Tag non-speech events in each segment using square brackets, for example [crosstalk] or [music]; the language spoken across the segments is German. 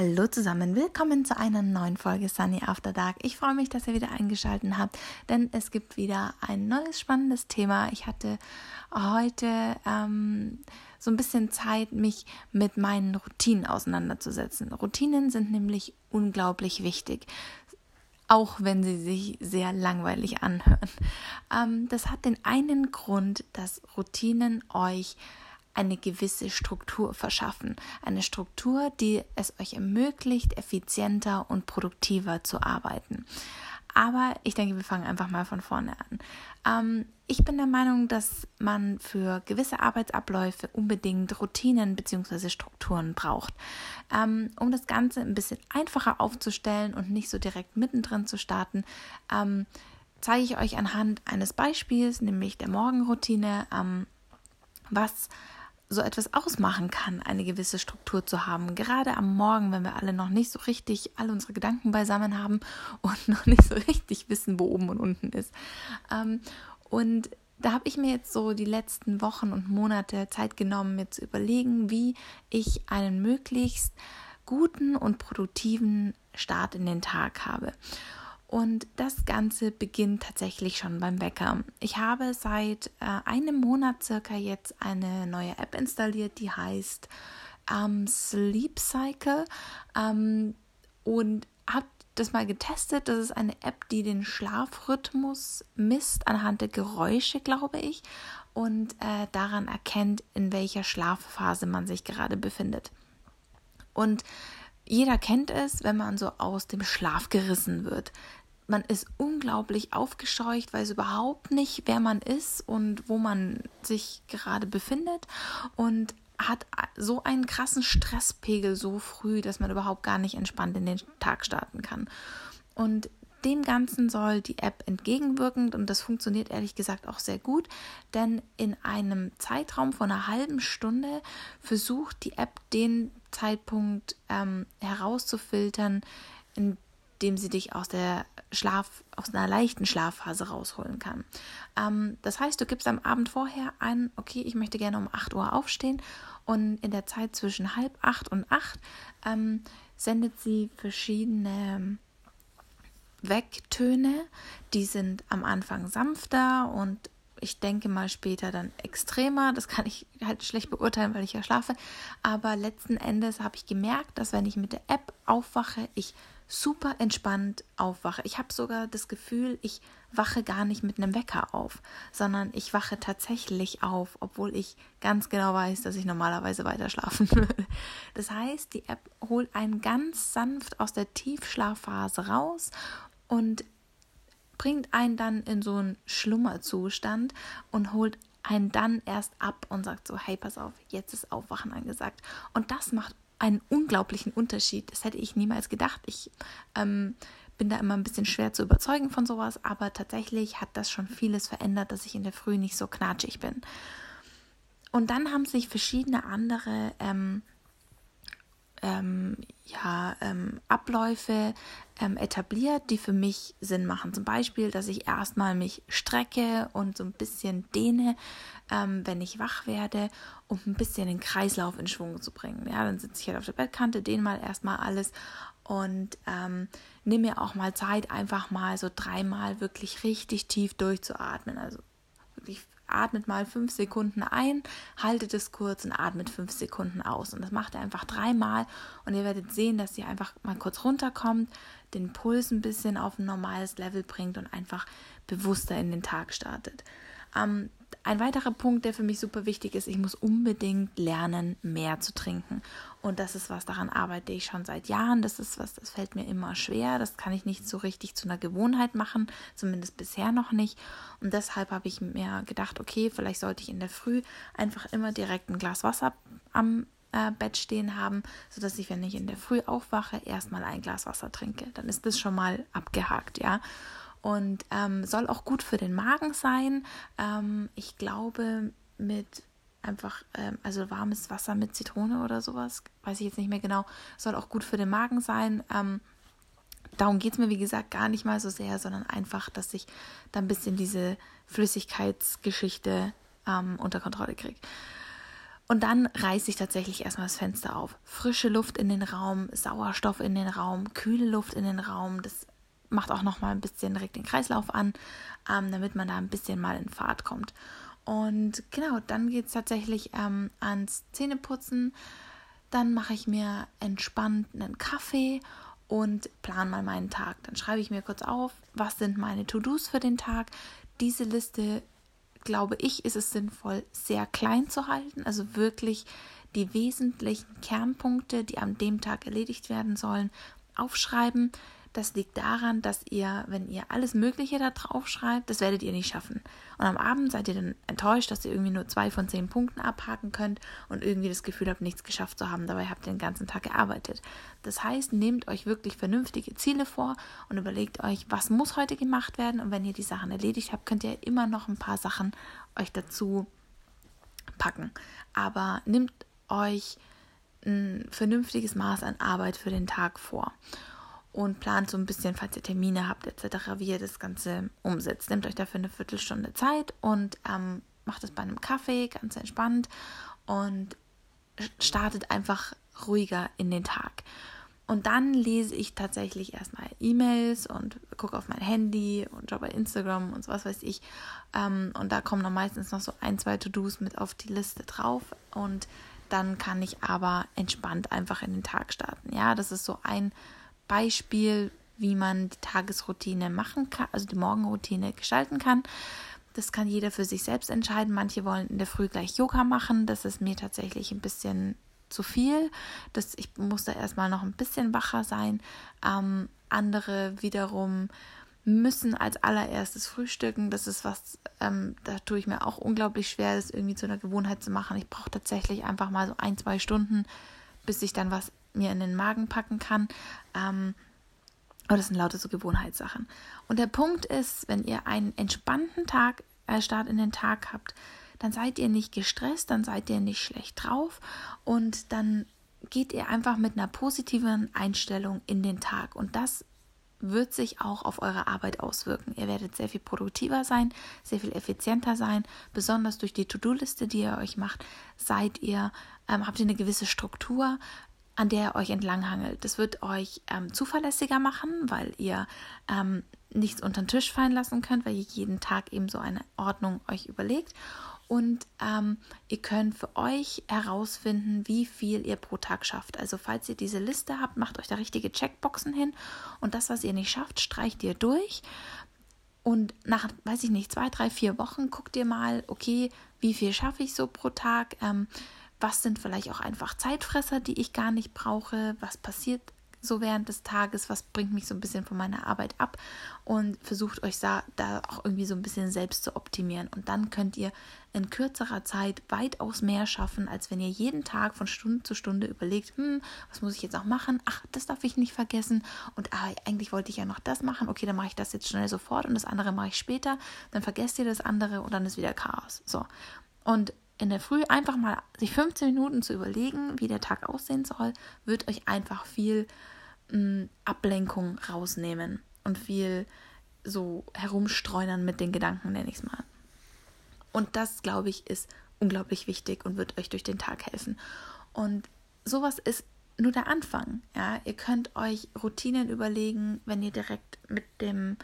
Hallo zusammen, willkommen zu einer neuen Folge Sunny After Dark. Ich freue mich, dass ihr wieder eingeschaltet habt, denn es gibt wieder ein neues spannendes Thema. Ich hatte heute ähm, so ein bisschen Zeit, mich mit meinen Routinen auseinanderzusetzen. Routinen sind nämlich unglaublich wichtig auch wenn sie sich sehr langweilig anhören. Ähm, das hat den einen Grund, dass Routinen euch eine gewisse Struktur verschaffen. Eine Struktur, die es euch ermöglicht, effizienter und produktiver zu arbeiten. Aber ich denke, wir fangen einfach mal von vorne an. Ähm, ich bin der Meinung, dass man für gewisse Arbeitsabläufe unbedingt Routinen bzw. Strukturen braucht. Ähm, um das Ganze ein bisschen einfacher aufzustellen und nicht so direkt mittendrin zu starten, ähm, zeige ich euch anhand eines Beispiels, nämlich der Morgenroutine, ähm, was so etwas ausmachen kann, eine gewisse Struktur zu haben. Gerade am Morgen, wenn wir alle noch nicht so richtig alle unsere Gedanken beisammen haben [laughs] und noch nicht so richtig wissen, wo oben und unten ist. Ähm, und da habe ich mir jetzt so die letzten Wochen und Monate Zeit genommen, mir zu überlegen, wie ich einen möglichst guten und produktiven Start in den Tag habe. Und das Ganze beginnt tatsächlich schon beim Wecker. Ich habe seit äh, einem Monat circa jetzt eine neue App installiert, die heißt ähm, Sleep Cycle. Ähm, und habe das mal getestet. Das ist eine App, die den Schlafrhythmus misst anhand der Geräusche, glaube ich, und äh, daran erkennt, in welcher Schlafphase man sich gerade befindet. Und jeder kennt es, wenn man so aus dem Schlaf gerissen wird man ist unglaublich aufgescheucht, weiß überhaupt nicht, wer man ist und wo man sich gerade befindet und hat so einen krassen Stresspegel so früh, dass man überhaupt gar nicht entspannt in den Tag starten kann. Und dem Ganzen soll die App entgegenwirken und das funktioniert ehrlich gesagt auch sehr gut, denn in einem Zeitraum von einer halben Stunde versucht die App den Zeitpunkt ähm, herauszufiltern, in dem sie dich aus der Schlaf, aus einer leichten Schlafphase rausholen kann. Ähm, das heißt, du gibst am Abend vorher ein, okay, ich möchte gerne um 8 Uhr aufstehen und in der Zeit zwischen halb acht und acht ähm, sendet sie verschiedene Wegtöne, die sind am Anfang sanfter und ich denke mal später dann extremer. Das kann ich halt schlecht beurteilen, weil ich ja schlafe. Aber letzten Endes habe ich gemerkt, dass wenn ich mit der App aufwache, ich super entspannt aufwache. Ich habe sogar das Gefühl, ich wache gar nicht mit einem Wecker auf, sondern ich wache tatsächlich auf, obwohl ich ganz genau weiß, dass ich normalerweise weiter schlafen [laughs] würde. Das heißt, die App holt einen ganz sanft aus der Tiefschlafphase raus und bringt einen dann in so einen Schlummerzustand und holt einen dann erst ab und sagt so, hey, pass auf, jetzt ist Aufwachen angesagt. Und das macht einen unglaublichen Unterschied. Das hätte ich niemals gedacht. Ich ähm, bin da immer ein bisschen schwer zu überzeugen von sowas, aber tatsächlich hat das schon vieles verändert, dass ich in der Früh nicht so knatschig bin. Und dann haben sich verschiedene andere ähm, ähm, ja, ähm, Abläufe ähm, etabliert, die für mich Sinn machen. Zum Beispiel, dass ich erstmal mich strecke und so ein bisschen dehne, ähm, wenn ich wach werde, um ein bisschen den Kreislauf in Schwung zu bringen. Ja, dann sitze ich halt auf der Bettkante, dehne mal erstmal alles und ähm, nehme mir auch mal Zeit, einfach mal so dreimal wirklich richtig tief durchzuatmen. Also atmet mal fünf Sekunden ein, haltet es kurz und atmet fünf Sekunden aus. Und das macht ihr einfach dreimal und ihr werdet sehen, dass ihr einfach mal kurz runterkommt, den Puls ein bisschen auf ein normales Level bringt und einfach bewusster in den Tag startet. Ähm, ein weiterer Punkt, der für mich super wichtig ist, ich muss unbedingt lernen, mehr zu trinken. Und das ist was, daran arbeite ich schon seit Jahren. Das ist was, das fällt mir immer schwer. Das kann ich nicht so richtig zu einer Gewohnheit machen, zumindest bisher noch nicht. Und deshalb habe ich mir gedacht, okay, vielleicht sollte ich in der Früh einfach immer direkt ein Glas Wasser am äh, Bett stehen haben, sodass ich, wenn ich in der Früh aufwache, erstmal ein Glas Wasser trinke. Dann ist das schon mal abgehakt, ja und ähm, soll auch gut für den Magen sein. Ähm, ich glaube, mit einfach, ähm, also warmes Wasser mit Zitrone oder sowas, weiß ich jetzt nicht mehr genau, soll auch gut für den Magen sein. Ähm, darum geht es mir, wie gesagt, gar nicht mal so sehr, sondern einfach, dass ich da ein bisschen diese Flüssigkeitsgeschichte ähm, unter Kontrolle kriege. Und dann reiße ich tatsächlich erstmal das Fenster auf. Frische Luft in den Raum, Sauerstoff in den Raum, kühle Luft in den Raum. Das macht auch nochmal ein bisschen direkt den Kreislauf an, ähm, damit man da ein bisschen mal in Fahrt kommt. Und genau, dann geht es tatsächlich ähm, ans Zähneputzen. Dann mache ich mir entspannt einen Kaffee und plan mal meinen Tag. Dann schreibe ich mir kurz auf, was sind meine To-Dos für den Tag. Diese Liste glaube ich, ist es sinnvoll, sehr klein zu halten, also wirklich die wesentlichen Kernpunkte, die an dem Tag erledigt werden sollen, aufschreiben. Das liegt daran, dass ihr, wenn ihr alles Mögliche da drauf schreibt, das werdet ihr nicht schaffen. Und am Abend seid ihr dann enttäuscht, dass ihr irgendwie nur zwei von zehn Punkten abhaken könnt und irgendwie das Gefühl habt, nichts geschafft zu haben. Dabei habt ihr den ganzen Tag gearbeitet. Das heißt, nehmt euch wirklich vernünftige Ziele vor und überlegt euch, was muss heute gemacht werden. Und wenn ihr die Sachen erledigt habt, könnt ihr immer noch ein paar Sachen euch dazu packen. Aber nehmt euch ein vernünftiges Maß an Arbeit für den Tag vor und plant so ein bisschen, falls ihr Termine habt etc., wie ihr das Ganze umsetzt. Nehmt euch dafür eine Viertelstunde Zeit und ähm, macht es bei einem Kaffee ganz entspannt und startet einfach ruhiger in den Tag. Und dann lese ich tatsächlich erstmal E-Mails und gucke auf mein Handy und schaue bei Instagram und so was weiß ich. Ähm, und da kommen dann meistens noch so ein, zwei To-Dos mit auf die Liste drauf. Und dann kann ich aber entspannt einfach in den Tag starten. Ja, das ist so ein Beispiel, wie man die Tagesroutine machen kann, also die Morgenroutine gestalten kann. Das kann jeder für sich selbst entscheiden. Manche wollen in der Früh gleich Yoga machen. Das ist mir tatsächlich ein bisschen zu viel. Das, ich muss da erstmal noch ein bisschen wacher sein. Ähm, andere wiederum müssen als allererstes frühstücken. Das ist was, ähm, da tue ich mir auch unglaublich schwer, das irgendwie zu einer Gewohnheit zu machen. Ich brauche tatsächlich einfach mal so ein, zwei Stunden, bis ich dann was mir in den Magen packen kann. Ähm, aber das sind lauter so Gewohnheitssachen. Und der Punkt ist, wenn ihr einen entspannten Tag, äh, Start in den Tag habt, dann seid ihr nicht gestresst, dann seid ihr nicht schlecht drauf und dann geht ihr einfach mit einer positiven Einstellung in den Tag. Und das wird sich auch auf eure Arbeit auswirken. Ihr werdet sehr viel produktiver sein, sehr viel effizienter sein. Besonders durch die To-Do-Liste, die ihr euch macht, seid ihr, ähm, habt ihr eine gewisse Struktur, an der ihr euch entlanghangelt. Das wird euch ähm, zuverlässiger machen, weil ihr ähm, nichts unter den Tisch fallen lassen könnt, weil ihr jeden Tag eben so eine Ordnung euch überlegt. Und ähm, ihr könnt für euch herausfinden, wie viel ihr pro Tag schafft. Also falls ihr diese Liste habt, macht euch da richtige Checkboxen hin und das, was ihr nicht schafft, streicht ihr durch. Und nach, weiß ich nicht, zwei, drei, vier Wochen guckt ihr mal, okay, wie viel schaffe ich so pro Tag? Ähm, was sind vielleicht auch einfach Zeitfresser, die ich gar nicht brauche, was passiert so während des Tages, was bringt mich so ein bisschen von meiner Arbeit ab und versucht euch da, da auch irgendwie so ein bisschen selbst zu optimieren. Und dann könnt ihr in kürzerer Zeit weitaus mehr schaffen, als wenn ihr jeden Tag von Stunde zu Stunde überlegt, hm, was muss ich jetzt noch machen? Ach, das darf ich nicht vergessen. Und ah, eigentlich wollte ich ja noch das machen. Okay, dann mache ich das jetzt schnell sofort und das andere mache ich später. Dann vergesst ihr das andere und dann ist wieder Chaos. So. Und in der Früh einfach mal sich 15 Minuten zu überlegen, wie der Tag aussehen soll, wird euch einfach viel mh, mm, Ablenkung rausnehmen und viel so herumstreunern mit den Gedanken, nenne ich es mal. Und das, glaube ich, ist unglaublich wichtig und wird euch durch den Tag helfen. Und sowas ist nur der Anfang. Ja, ihr könnt euch Routinen überlegen, wenn ihr direkt mit dem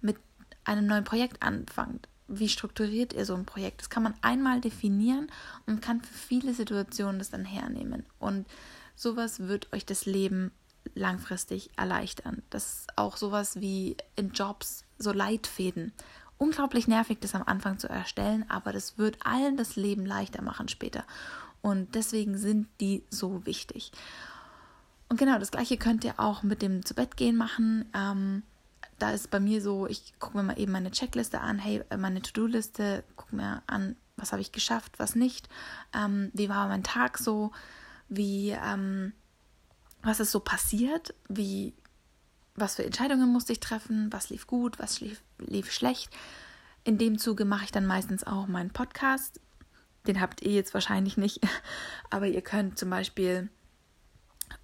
mit einem neuen Projekt anfangt wie strukturiert ihr so ein Projekt? Das kann man einmal definieren und kann für viele Situationen das dann hernehmen. Und sowas wird euch das Leben langfristig erleichtern. Das ist auch sowas wie in Jobs, so Leitfäden. Unglaublich nervig, das am Anfang zu erstellen, aber das wird allen das Leben leichter machen später. Und deswegen sind die so wichtig. Und genau das gleiche könnt ihr auch mit dem zu Bett gehen machen. Ähm, da ist bei mir so, ich gucke mir mal eben meine Checkliste an, hey, äh, meine To-Do-Liste, gucke mir an, was habe ich geschafft, was nicht, ähm, wie war mein Tag so, wie, ähm, was ist so passiert, wie, was für Entscheidungen musste ich treffen, was lief gut, was lief, lief schlecht. In dem Zuge mache ich dann meistens auch meinen Podcast. Den habt ihr jetzt wahrscheinlich nicht, [laughs] aber ihr könnt zum Beispiel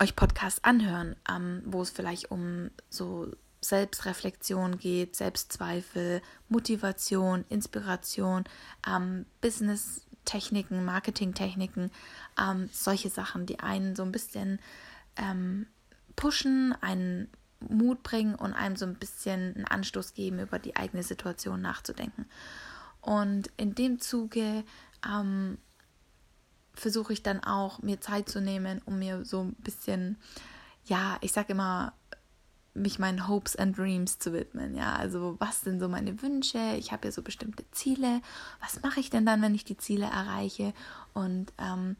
euch Podcasts anhören, ähm, wo es vielleicht um so Selbstreflexion geht, Selbstzweifel, Motivation, Inspiration, ähm, Business Techniken, Marketingtechniken, ähm, solche Sachen, die einen so ein bisschen ähm, pushen, einen Mut bringen und einem so ein bisschen einen Anstoß geben, über die eigene Situation nachzudenken. Und in dem Zuge ähm, versuche ich dann auch, mir Zeit zu nehmen, um mir so ein bisschen, ja, ich sage immer, mich meinen Hopes and Dreams zu widmen. Ja, also was sind so meine Wünsche? Ich habe ja so bestimmte Ziele. Was mache ich denn dann, wenn ich die Ziele erreiche? Und ähm,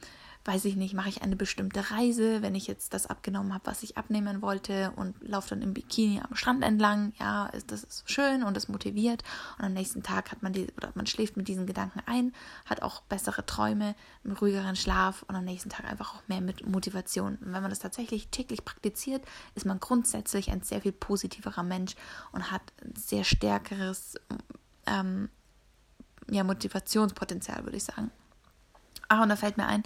weiß ich nicht, mache ich eine bestimmte Reise, wenn ich jetzt das abgenommen habe, was ich abnehmen wollte und laufe dann im Bikini am Strand entlang, ja, ist, das ist schön und das motiviert und am nächsten Tag hat man die oder man schläft mit diesen Gedanken ein, hat auch bessere Träume, einen ruhigeren Schlaf und am nächsten Tag einfach auch mehr mit Motivation. Und wenn man das tatsächlich täglich praktiziert, ist man grundsätzlich ein sehr viel positiverer Mensch und hat ein sehr stärkeres ähm, ja, Motivationspotenzial, würde ich sagen. Ah, und da fällt mir ein,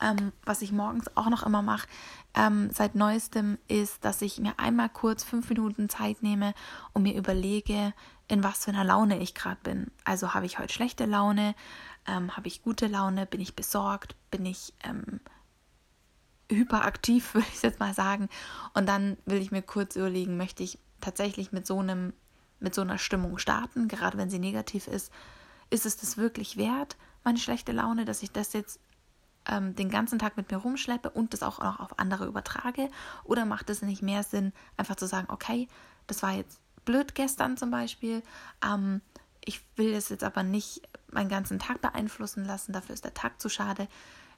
ähm, was ich morgens auch noch immer mache, ähm, seit neuestem, ist, dass ich mir einmal kurz fünf Minuten Zeit nehme und mir überlege, in was für einer Laune ich gerade bin. Also habe ich heute schlechte Laune, ähm, habe ich gute Laune, bin ich besorgt, bin ich ähm, hyperaktiv, [laughs] würde ich jetzt mal sagen. Und dann will ich mir kurz überlegen, möchte ich tatsächlich mit so einem, mit so einer Stimmung starten, gerade wenn sie negativ ist. Ist es das wirklich wert? meine schlechte Laune, dass ich das jetzt ähm, den ganzen Tag mit mir rumschleppe und das auch noch auf andere übertrage? Oder macht es nicht mehr Sinn, einfach zu sagen, okay, das war jetzt blöd gestern zum Beispiel, ähm, ich will das jetzt aber nicht meinen ganzen Tag beeinflussen lassen, dafür ist der Tag zu schade.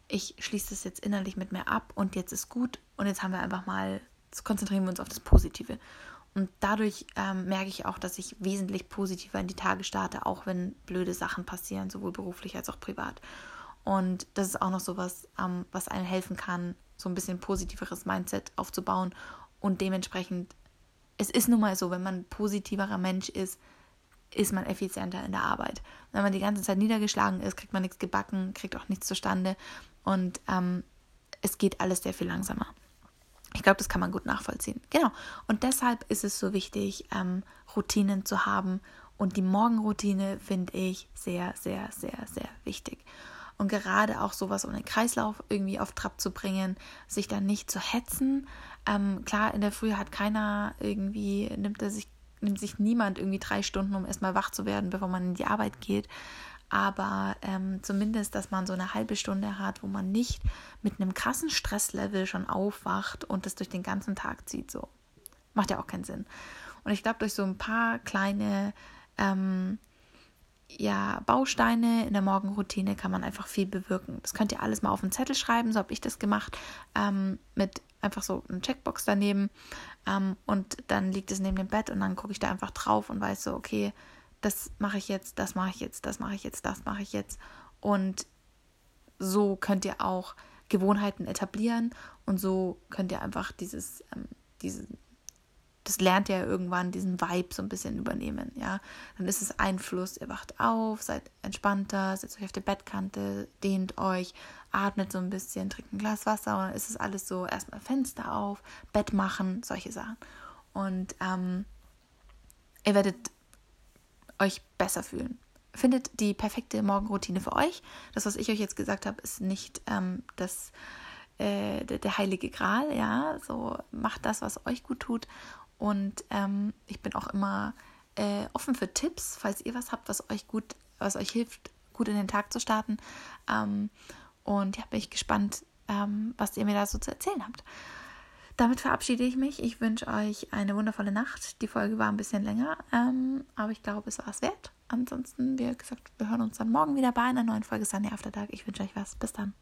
Ich schließe das jetzt innerlich mit mir ab und jetzt ist gut und jetzt haben wir einfach mal, konzentrieren wir uns auf das Positive. Und dadurch ähm, merke ich auch, dass ich wesentlich positiver in die Tage starte, auch wenn blöde Sachen passieren, sowohl beruflich als auch privat. Und das ist auch noch so was, ähm, was einem helfen kann, so ein bisschen positiveres Mindset aufzubauen. Und dementsprechend, es ist nun mal so, wenn man ein positiverer Mensch ist, ist man effizienter in der Arbeit. Wenn man die ganze Zeit niedergeschlagen ist, kriegt man nichts gebacken, kriegt auch nichts zustande. Und ähm, es geht alles sehr viel langsamer. Ich glaube, das kann man gut nachvollziehen. Genau. Und deshalb ist es so wichtig, ähm, Routinen zu haben. Und die Morgenroutine finde ich sehr, sehr, sehr, sehr wichtig. Und gerade auch sowas, um den Kreislauf irgendwie auf Trab zu bringen, sich dann nicht zu hetzen. Ähm, klar, in der Früh hat keiner irgendwie, nimmt er sich, nimmt sich niemand irgendwie drei Stunden, um erstmal wach zu werden, bevor man in die Arbeit geht aber ähm, zumindest, dass man so eine halbe Stunde hat, wo man nicht mit einem krassen Stresslevel schon aufwacht und das durch den ganzen Tag zieht. So macht ja auch keinen Sinn. Und ich glaube, durch so ein paar kleine ähm, ja, Bausteine in der Morgenroutine kann man einfach viel bewirken. Das könnt ihr alles mal auf einen Zettel schreiben, so habe ich das gemacht, ähm, mit einfach so einer Checkbox daneben. Ähm, und dann liegt es neben dem Bett und dann gucke ich da einfach drauf und weiß so, okay, das mache ich jetzt, das mache ich jetzt, das mache ich jetzt, das mache ich jetzt. Und so könnt ihr auch Gewohnheiten etablieren und so könnt ihr einfach dieses, ähm, diese, das lernt ihr irgendwann, diesen Vibe so ein bisschen übernehmen, ja. Dann ist es Einfluss, ihr wacht auf, seid entspannter, setzt euch auf die Bettkante, dehnt euch, atmet so ein bisschen, trinkt ein Glas Wasser und dann ist es alles so, erstmal Fenster auf, Bett machen, solche Sachen. Und ähm, ihr werdet euch besser fühlen. Findet die perfekte Morgenroutine für euch. Das, was ich euch jetzt gesagt habe, ist nicht ähm, das, äh, der, der, heilige Gral. Ja, so macht das, was euch gut tut. Und ähm, ich bin auch immer äh, offen für Tipps, falls ihr was habt, was euch gut, was euch hilft, gut in den Tag zu starten. Ähm, und ja, bin ich gespannt, ähm, was ihr mir da so zu erzählen habt. Damit verabschiede ich mich. Ich wünsche euch eine wundervolle Nacht. Die Folge war ein bisschen länger, ähm, aber ich glaube, es war es wert. Ansonsten, wie gesagt, wir hören uns dann morgen wieder bei einer neuen Folge Sunday After Dark. Ich wünsche euch was. Bis dann.